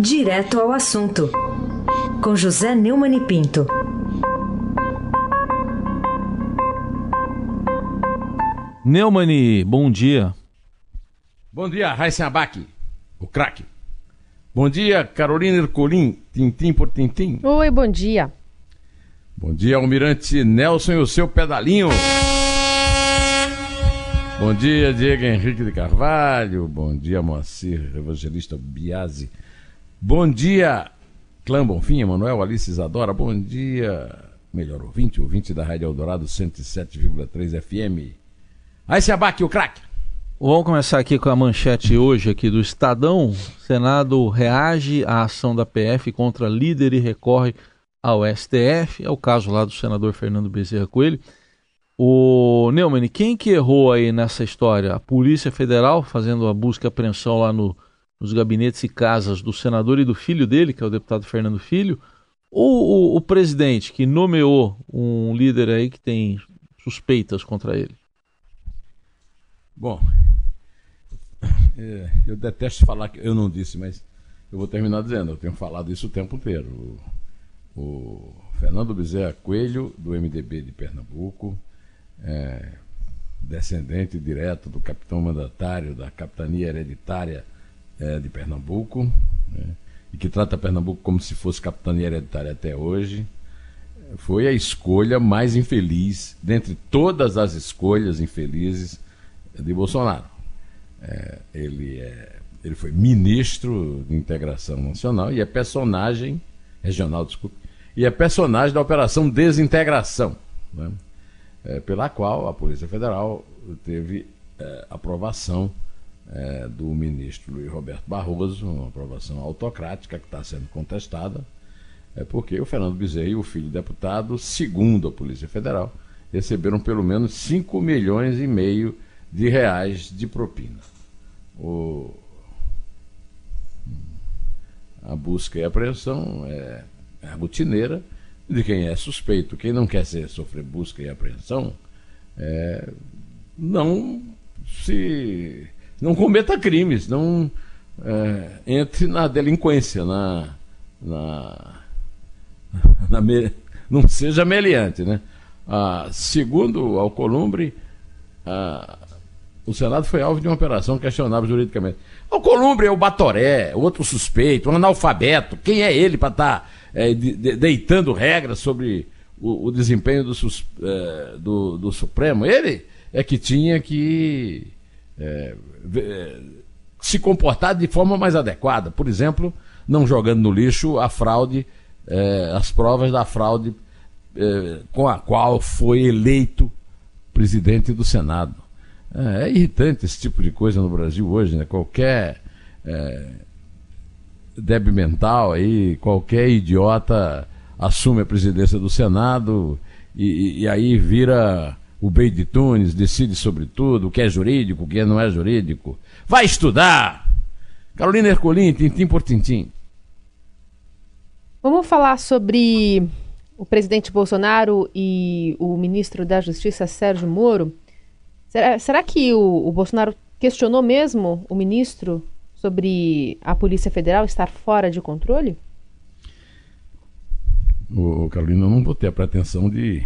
Direto ao assunto, com José Neumann e Pinto. Neumani, bom dia. Bom dia, Raíssa Abac, o craque. Bom dia, Carolina Ercolim, tintim por tintim. Oi, bom dia. Bom dia, Almirante Nelson e o seu pedalinho. Bom dia, Diego Henrique de Carvalho. Bom dia, Moacir Evangelista Biasi. Bom dia, Clã Bonfim, Emanuel Alice Isadora. Bom dia, melhor ouvinte, ouvinte da Rádio Eldorado 107,3 FM. Aí se abaque o craque. Vamos começar aqui com a manchete hoje aqui do Estadão. Senado reage à ação da PF contra líder e recorre ao STF. É o caso lá do senador Fernando Bezerra Coelho. O Neumann, quem que errou aí nessa história? A Polícia Federal fazendo a busca e apreensão lá no, nos gabinetes e casas do senador e do filho dele, que é o deputado Fernando Filho, ou o, o presidente que nomeou um líder aí que tem suspeitas contra ele? Bom, é, eu detesto falar que eu não disse, mas eu vou terminar dizendo, eu tenho falado isso o tempo inteiro. O, o Fernando Bezerra Coelho, do MDB de Pernambuco, é, descendente direto do capitão mandatário da capitania hereditária é, de Pernambuco, né, e que trata Pernambuco como se fosse capitania hereditária até hoje, foi a escolha mais infeliz, dentre todas as escolhas infelizes de Bolsonaro. É, ele, é, ele foi ministro de integração nacional e é personagem, regional, desculpe, e é personagem da Operação Desintegração, né, é, pela qual a Polícia Federal teve é, aprovação é, do ministro Luiz Roberto Barroso, uma aprovação autocrática que está sendo contestada, é porque o Fernando Bezerra e o filho deputado, segundo a Polícia Federal, receberam pelo menos 5 milhões e meio de reais de propina. O... A busca e apreensão é, é rotineira de quem é suspeito. Quem não quer ser, sofrer busca e apreensão é, não se não cometa crimes, não é, entre na delinquência, na, na, na não seja meliante, né? Ah, segundo Alcolumbre, ah, o Senado foi alvo de uma operação questionável juridicamente. O Columbre é o Batoré, outro suspeito, um analfabeto. Quem é ele para estar tá, é, de, de, deitando regras sobre o, o desempenho do, é, do, do, Supremo? Ele é que tinha que é, se comportar de forma mais adequada. Por exemplo, não jogando no lixo a fraude, é, as provas da fraude é, com a qual foi eleito presidente do Senado. É, é, irritante esse tipo de coisa no Brasil hoje, né? Qualquer é, débil mental aí, qualquer idiota assume a presidência do Senado e, e aí vira o Bey de Tunes, decide sobre tudo, o que é jurídico, o que não é jurídico. Vai estudar! Carolina Ercolim, tintim por tintim. Vamos falar sobre o presidente Bolsonaro e o ministro da Justiça, Sérgio Moro. Será, será que o, o Bolsonaro questionou mesmo o ministro sobre a Polícia Federal estar fora de controle? Ô, Carolina, eu não vou ter a pretensão de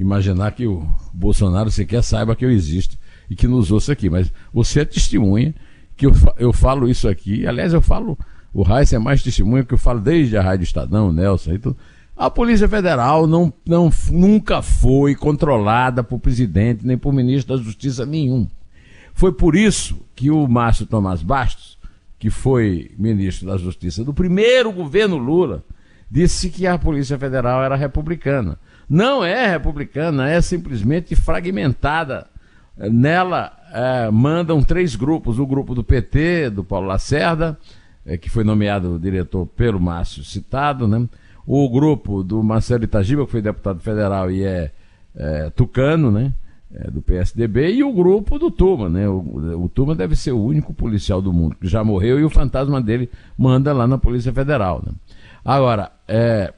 imaginar que o Bolsonaro sequer saiba que eu existo e que nos ouça aqui, mas você é testemunha que eu, eu falo isso aqui. Aliás, eu falo, o Raíssa é mais testemunha que eu falo desde a Rádio Estadão, Nelson e tudo. A Polícia Federal não, não, nunca foi controlada por presidente nem por ministro da Justiça nenhum. Foi por isso que o Márcio Tomás Bastos, que foi ministro da Justiça do primeiro governo Lula, disse que a Polícia Federal era republicana. Não é republicana, é simplesmente fragmentada. Nela é, mandam três grupos: o grupo do PT, do Paulo Lacerda, é, que foi nomeado diretor pelo Márcio citado, né? o grupo do Marcelo Itagiba, que foi deputado federal e é, é tucano, né? É, do PSDB, e o grupo do Tuma, né? O, o Tuma deve ser o único policial do mundo que já morreu e o fantasma dele manda lá na Polícia Federal. Né? Agora, é,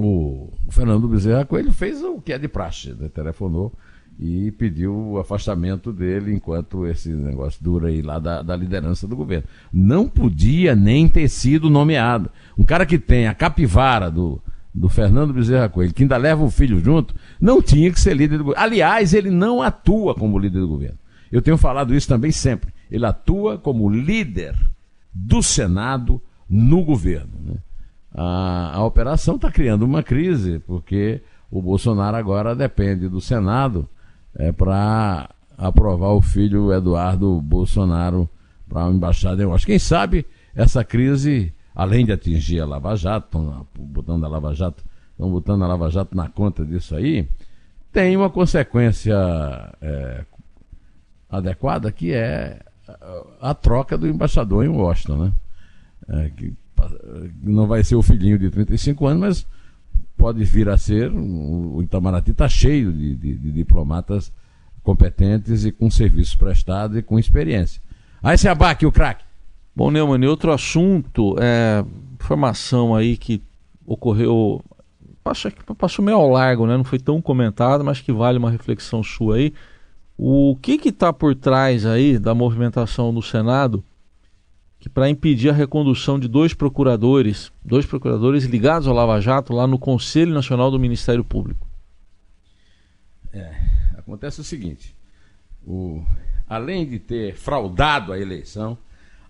o, Fernando Bezerra Coelho fez o que é de praxe, né? telefonou e pediu o afastamento dele enquanto esse negócio dura aí lá da, da liderança do governo. Não podia nem ter sido nomeado. Um cara que tem a capivara do, do Fernando Bezerra Coelho, que ainda leva o filho junto, não tinha que ser líder do governo. Aliás, ele não atua como líder do governo. Eu tenho falado isso também sempre. Ele atua como líder do Senado no governo. Né? A, a operação está criando uma crise, porque o Bolsonaro agora depende do Senado é, para aprovar o filho Eduardo Bolsonaro para a embaixada eu acho Quem sabe essa crise, além de atingir a Lava Jato, estão botando a Lava Jato, estão botando a Lava Jato na conta disso aí, tem uma consequência é, adequada que é a troca do embaixador em Washington, né? É, que não vai ser o filhinho de 35 anos, mas pode vir a ser, o Itamaraty está cheio de, de, de, diplomatas competentes e com serviços prestados e com experiência. Aí se abaque o craque. Bom, Neumann, outro assunto, é, informação aí que ocorreu, passou, passou meio ao largo, né? não foi tão comentado, mas que vale uma reflexão sua aí. O que está por trás aí da movimentação no Senado que para impedir a recondução de dois procuradores, dois procuradores ligados ao Lava Jato lá no Conselho Nacional do Ministério Público. É, acontece o seguinte: o, além de ter fraudado a eleição,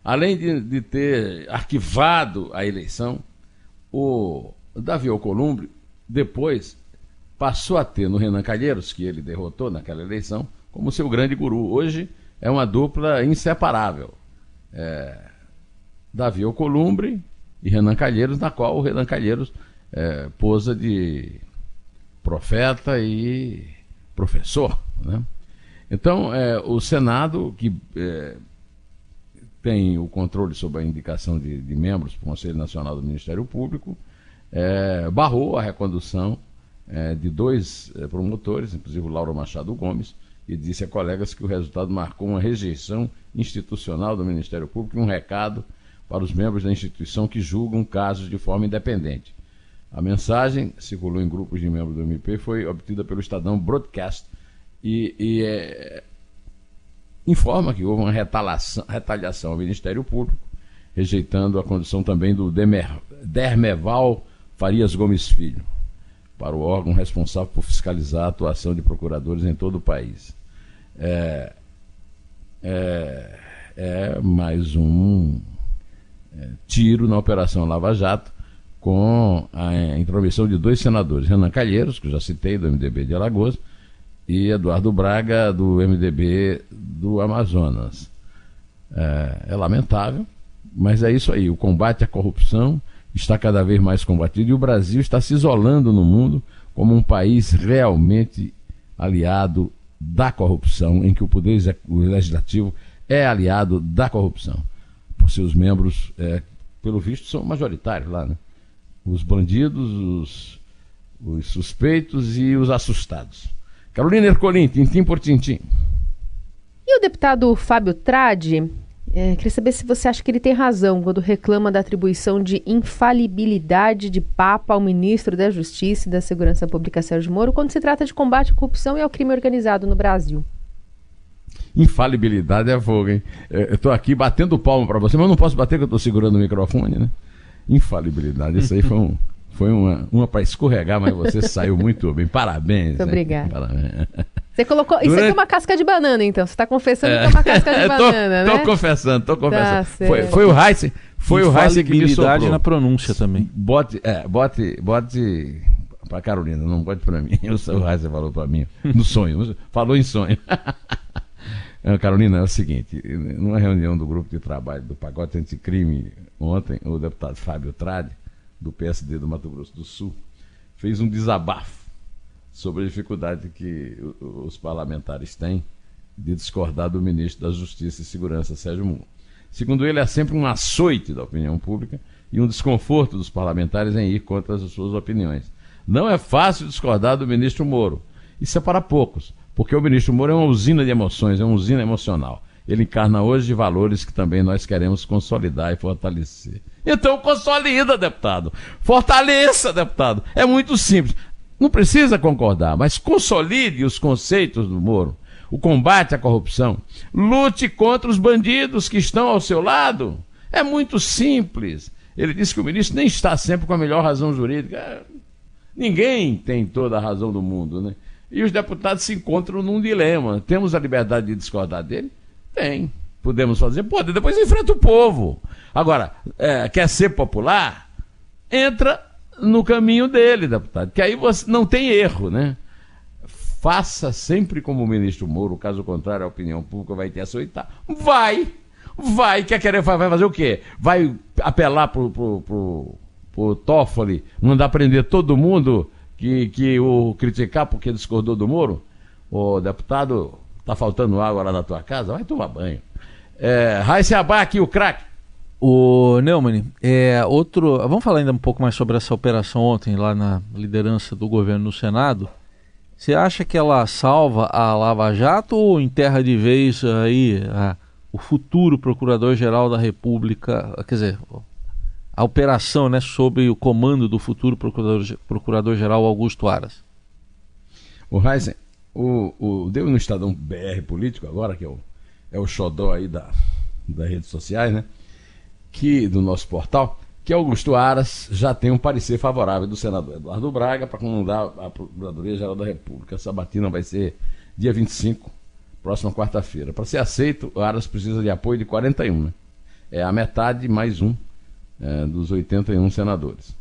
além de, de ter arquivado a eleição, o Davi Alcolumbre depois passou a ter no Renan Calheiros, que ele derrotou naquela eleição, como seu grande guru. Hoje é uma dupla inseparável. É, Davi Alcolumbre e Renan Calheiros, na qual o Renan Calheiros é, posa de profeta e professor. Né? Então, é, o Senado, que é, tem o controle sobre a indicação de, de membros do Conselho Nacional do Ministério Público, é, barrou a recondução é, de dois é, promotores, inclusive o Lauro Machado Gomes, e disse a colegas que o resultado marcou uma rejeição institucional do Ministério Público e um recado para os membros da instituição que julgam casos de forma independente. A mensagem, circulou em grupos de membros do MP, foi obtida pelo Estadão Broadcast e, e é, informa que houve uma retaliação, ao Ministério Público, rejeitando a condição também do Demer, Dermeval Farias Gomes Filho, para o órgão responsável por fiscalizar a atuação de procuradores em todo o país. É, é, é mais um tiro na Operação Lava Jato, com a intromissão de dois senadores, Renan Calheiros, que eu já citei, do MDB de Alagoas, e Eduardo Braga, do MDB do Amazonas. É, é lamentável, mas é isso aí. O combate à corrupção está cada vez mais combatido e o Brasil está se isolando no mundo como um país realmente aliado da corrupção, em que o poder legislativo é aliado da corrupção seus membros, é, pelo visto, são majoritários lá, né? Os bandidos, os, os suspeitos e os assustados. Carolina Ercolim, tintim por tintim. E o deputado Fábio Tradi, é, queria saber se você acha que ele tem razão quando reclama da atribuição de infalibilidade de Papa ao ministro da Justiça e da Segurança Pública, Sérgio Moro, quando se trata de combate à corrupção e ao crime organizado no Brasil. Infalibilidade é fogo, hein? Eu estou aqui batendo palma para você, mas não posso bater que eu estou segurando o microfone, né? Infalibilidade, isso aí foi um. Foi uma, uma para escorregar, mas você saiu muito bem. Parabéns. Muito obrigada. Parabéns. Você colocou. Durante... Isso aqui é uma casca de banana, então. Você está confessando é... que é uma casca de banana, né? Tô confessando, tô confessando. Tá foi, foi o Heisen. Foi o Heisen que me soprou. na pronúncia também. Bote, é, bote, bote para Carolina, não bote para mim. O Heisen falou para mim no sonho. Falou em sonho. É, Carolina, é o seguinte: numa reunião do grupo de trabalho do Pacote Anticrime, ontem, o deputado Fábio Trade, do PSD do Mato Grosso do Sul, fez um desabafo sobre a dificuldade que os parlamentares têm de discordar do ministro da Justiça e Segurança, Sérgio Moro. Segundo ele, é sempre um açoite da opinião pública e um desconforto dos parlamentares em ir contra as suas opiniões. Não é fácil discordar do ministro Moro. Isso é para poucos. Porque o ministro Moro é uma usina de emoções, é uma usina emocional. Ele encarna hoje valores que também nós queremos consolidar e fortalecer. Então consolida, deputado. Fortaleça, deputado. É muito simples. Não precisa concordar, mas consolide os conceitos do Moro. O combate à corrupção. Lute contra os bandidos que estão ao seu lado. É muito simples. Ele disse que o ministro nem está sempre com a melhor razão jurídica. Ninguém tem toda a razão do mundo, né? E os deputados se encontram num dilema. Temos a liberdade de discordar dele? Tem. Podemos fazer? Pode. Depois enfrenta o povo. Agora, é, quer ser popular? Entra no caminho dele, deputado. Que aí você não tem erro, né? Faça sempre como o ministro Moro, caso contrário, a opinião pública vai te açoitar. Vai! Vai! Quer querer vai fazer o quê? Vai apelar pro, pro, pro, pro Toffoli, mandar prender todo mundo que, que o criticar porque discordou do Moro? Ô deputado, tá faltando água lá na tua casa? Vai tomar banho. É, Raíssa Abac, o craque. O Neumann, é, outro. Vamos falar ainda um pouco mais sobre essa operação ontem lá na liderança do governo no Senado. Você acha que ela salva a Lava Jato ou enterra de vez aí a, o futuro Procurador-Geral da República? Quer dizer, a operação né, sob o comando do futuro Procurador-Geral Procurador Augusto Aras? O Heisen, o, o, deu no Estadão BR Político agora, que é o, é o xodó aí da, das redes sociais, né? que do nosso portal, que Augusto Aras já tem um parecer favorável do senador Eduardo Braga para comandar a Procuradoria-Geral da República. Essa batina vai ser dia 25, próxima quarta-feira. Para ser aceito, o Aras precisa de apoio de 41, né? É a metade mais um é, dos 81 senadores.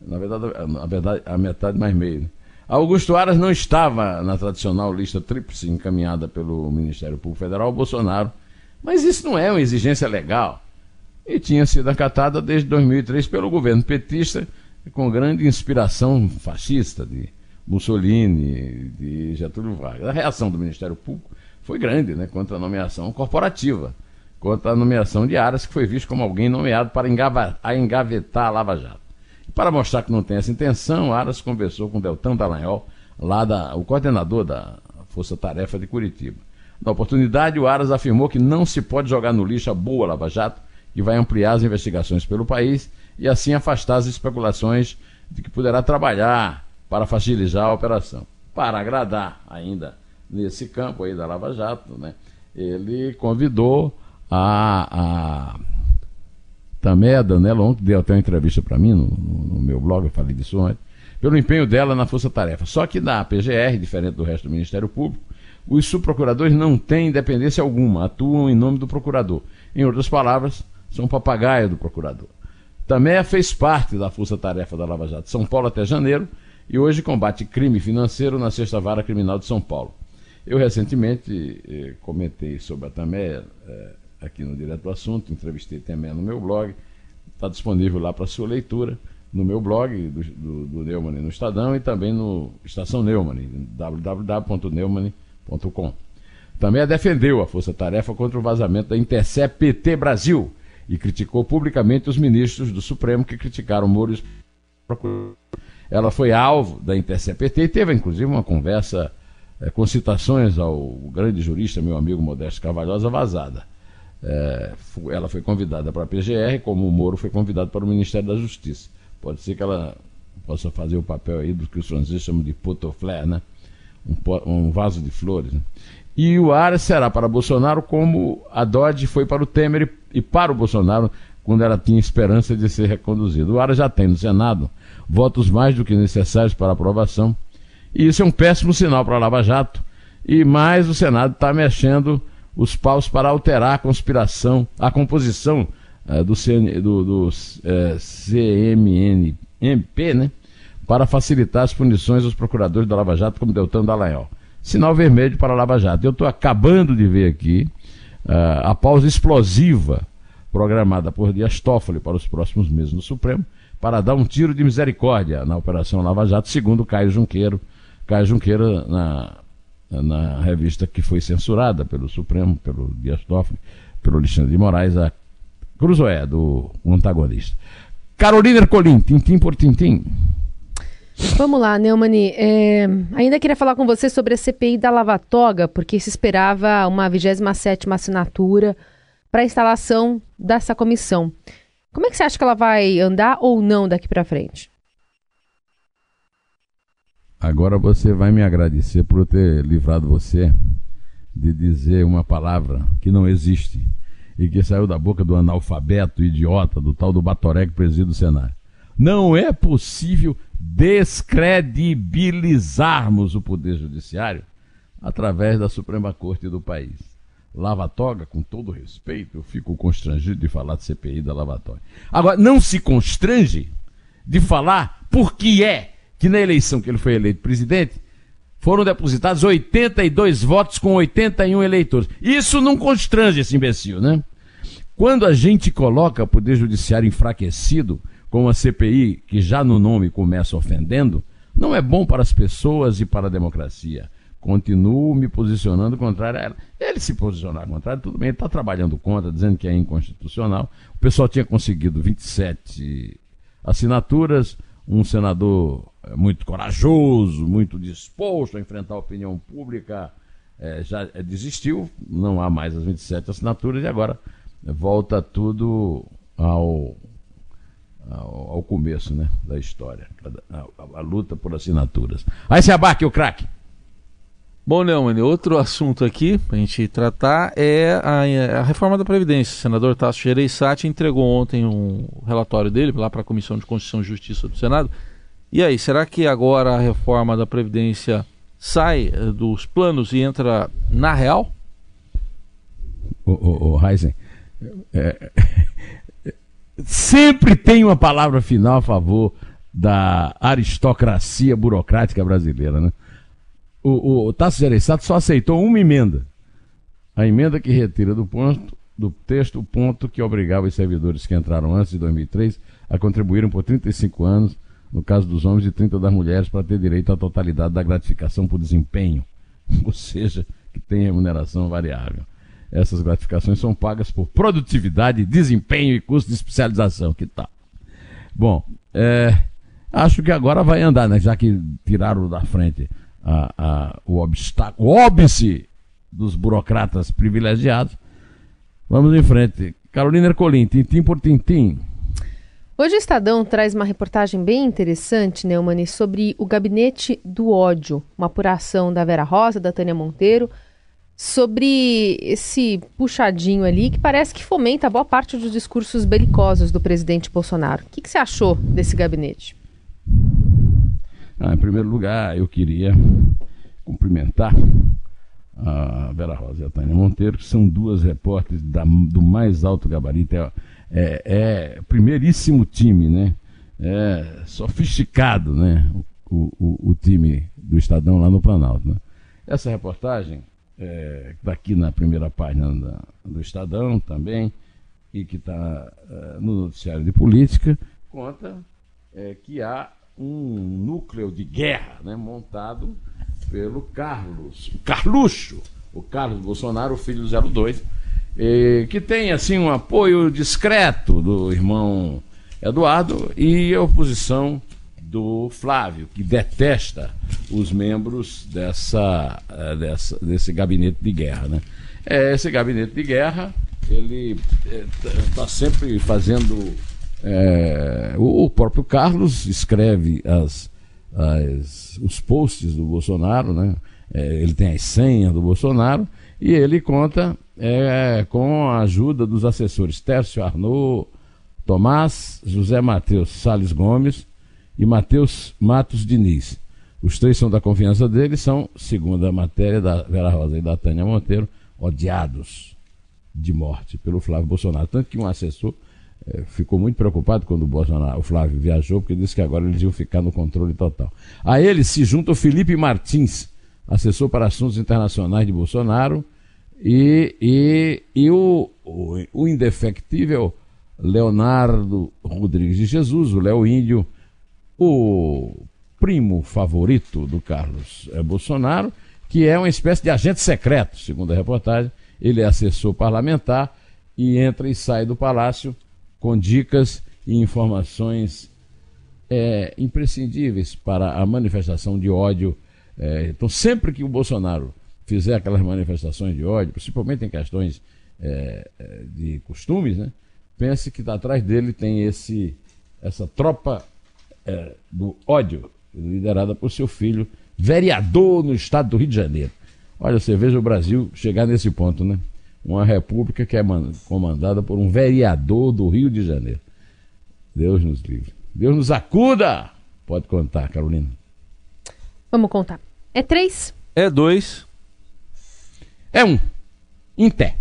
Na verdade, a, verdade, a metade mais meio. Né? Augusto Aras não estava na tradicional lista tríplice encaminhada pelo Ministério Público Federal, Bolsonaro, mas isso não é uma exigência legal e tinha sido acatada desde 2003 pelo governo petista, com grande inspiração fascista de Mussolini, de Getúlio Vargas. A reação do Ministério Público foi grande né, contra a nomeação corporativa, contra a nomeação de Aras, que foi visto como alguém nomeado para engavetar a Lava Jato. E para mostrar que não tem essa intenção, Aras conversou com Deltão Dallagnol, lá da, o coordenador da Força Tarefa de Curitiba. Na oportunidade, o Aras afirmou que não se pode jogar no lixo a boa Lava Jato e vai ampliar as investigações pelo país e assim afastar as especulações de que poderá trabalhar para facilitar a operação. Para agradar ainda nesse campo aí da Lava Jato, né, ele convidou a, a também a Danela ontem deu até uma entrevista para mim no, no, meu blog, eu falei disso ontem, pelo empenho dela na Força Tarefa. Só que na PGR, diferente do resto do Ministério Público, os subprocuradores não têm independência alguma, atuam em nome do procurador. Em outras palavras, são papagaio do procurador. Também fez parte da força-tarefa da Lava Jato São Paulo até janeiro e hoje combate crime financeiro na Sexta Vara Criminal de São Paulo. Eu recentemente eh, comentei sobre a Tamé eh, aqui no Direto do Assunto, entrevistei Tamé no meu blog, está disponível lá para sua leitura no meu blog do, do, do Neumann no Estadão e também no Estação Neumann, www.neumann.com. Também defendeu a Força Tarefa contra o vazamento da Intercept PT Brasil, e criticou publicamente os ministros do Supremo que criticaram Moro. Ela foi alvo da Intercept e teve inclusive uma conversa é, com citações ao grande jurista, meu amigo Modesto Carvalhosa, vazada. É, ela foi convidada para a PGR, como o Moro foi convidado para o Ministério da Justiça. Pode ser que ela possa fazer o papel aí do que os franceses chamam de potoflé, né? Um, um, vaso de flores. Né? E o Aras será para Bolsonaro como a Dodge foi para o Temer e para o Bolsonaro quando ela tinha esperança de ser reconduzida. O Aras já tem no Senado votos mais do que necessários para aprovação. E isso é um péssimo sinal para a Lava Jato. E mais o Senado está mexendo os paus para alterar a conspiração, a composição uh, do, CN, do, do uh, eh, CMNMP, né? Para facilitar as punições aos procuradores da Lava Jato, como Deltan Dallagnol sinal vermelho para a Lava Jato. Eu estou acabando de ver aqui uh, a pausa explosiva programada por Dias Toffoli para os próximos meses no Supremo para dar um tiro de misericórdia na Operação Lava Jato, segundo Caio Junqueiro. Caio Junqueiro, na, na revista que foi censurada pelo Supremo, pelo Dias Toffoli, pelo Alexandre de Moraes, a Cruzoé, do antagonista. Carolina Ercolim, tintim por tintim. Vamos lá, Neumani. É, ainda queria falar com você sobre a CPI da Lava Toga, porque se esperava uma 27 assinatura para a instalação dessa comissão. Como é que você acha que ela vai andar ou não daqui para frente? Agora você vai me agradecer por eu ter livrado você de dizer uma palavra que não existe e que saiu da boca do analfabeto idiota, do tal do Batoré que preside o Senado. Não é possível descredibilizarmos o Poder Judiciário através da Suprema Corte do país. Lava toga, com todo respeito, eu fico constrangido de falar de CPI da Lava Toga. Agora, não se constrange de falar por que é que na eleição que ele foi eleito presidente, foram depositados 82 votos com 81 eleitores. Isso não constrange esse imbecil, né? Quando a gente coloca o Poder Judiciário enfraquecido, com a CPI, que já no nome começa ofendendo, não é bom para as pessoas e para a democracia. Continuo me posicionando contrário a ela. Ele se posicionar contrário, tudo bem, está trabalhando contra, dizendo que é inconstitucional. O pessoal tinha conseguido 27 assinaturas, um senador muito corajoso, muito disposto a enfrentar a opinião pública, é, já desistiu, não há mais as 27 assinaturas e agora volta tudo ao, ao, ao começo né, da história, a, a, a, luta por assinaturas. Aí se abaque o craque. Bom, Neumann, outro assunto aqui para a gente tratar é a, a, reforma da Previdência. O senador Tasso Gereissati entregou ontem um relatório dele lá para a Comissão de Constituição e Justiça do Senado. E aí, será que agora a reforma da Previdência sai eh, dos planos e entra na real? O, o, Heisen, é, sempre tem uma palavra final a favor da aristocracia burocrática brasileira, né? O, o Tasso Gereissati só aceitou uma emenda. A emenda que retira do ponto do texto o ponto que obrigava os servidores que entraram antes de 2003 a contribuírem por 35 anos, no caso dos homens e 30 das mulheres, para ter direito à totalidade da gratificação por desempenho, ou seja, que tem remuneração variável. Essas gratificações são pagas por produtividade, desempenho e custo de especialização. Que tal? Bom, é, acho que agora vai andar, né? Já que tiraram da frente a, a, o obstáculo, o óbice dos burocratas privilegiados. Vamos em frente. Carolina Ercolim, tintim por tintim. Hoje o Estadão traz uma reportagem bem interessante, Neumani, sobre o gabinete do ódio, uma apuração da Vera Rosa, da Tânia Monteiro, sobre esse puxadinho ali que parece que fomenta boa parte dos discursos belicosos do presidente Bolsonaro. O que, que você achou desse gabinete? Ah, em primeiro lugar, eu queria cumprimentar a Vera Rosa e a Tânia Monteiro, que são duas repórteres da, do mais alto gabarito. É, é, é, primeiríssimo time, né? É sofisticado, né? O, o, o, time do Estadão lá no Planalto. Né? Essa reportagem é, daqui na primeira página da, do Estadão também, e que está é, no noticiário de política, conta é, que há um núcleo de guerra né, montado pelo Carlos, Carluxo, o Carlos Bolsonaro, o filho do 02, que tem assim um apoio discreto do irmão Eduardo e a oposição do Flávio, que detesta os membros dessa, eh, dessa, desse gabinete de guerra. Né? É, esse gabinete de guerra, ele está eh, sempre fazendo. É, o, próprio Carlos escreve as, as, os posts do Bolsonaro, né? É, ele tem as senhas do Bolsonaro e ele conta é, com a ajuda dos assessores Tércio Arnaud, Tomás, José Matheus Sales Gomes e Matheus Matos Diniz. Os três são da confiança dele, são, segundo a matéria da Vera Rosa e da Tânia Monteiro, odiados de morte pelo Flávio Bolsonaro. Tanto que um assessor eh, ficou muito preocupado quando o, Bolsonaro, o Flávio viajou, porque disse que agora eles iam ficar no controle total. A ele se junta o Felipe Martins, assessor para assuntos internacionais de Bolsonaro, e, e, e o, o, o indefectível Leonardo Rodrigues de Jesus, o Léo Índio, o primo favorito do Carlos é, Bolsonaro, que é uma espécie de agente secreto, segundo a reportagem. Ele é assessor parlamentar e entra e sai do palácio com dicas e informações é, imprescindíveis para a manifestação de ódio. É, então, sempre que o Bolsonaro fizer aquelas manifestações de ódio, principalmente em questões é, é de costumes, né, pense que atrás dele tem esse, essa tropa é, do ódio liderada por seu filho, vereador no estado do Rio de Janeiro. Olha, você veja o Brasil chegar nesse ponto, né? Uma república que é comandada por um vereador do Rio de Janeiro. Deus nos livre. Deus nos acuda! Pode contar, Carolina. Vamos contar. É três? É dois. É um. Em pé.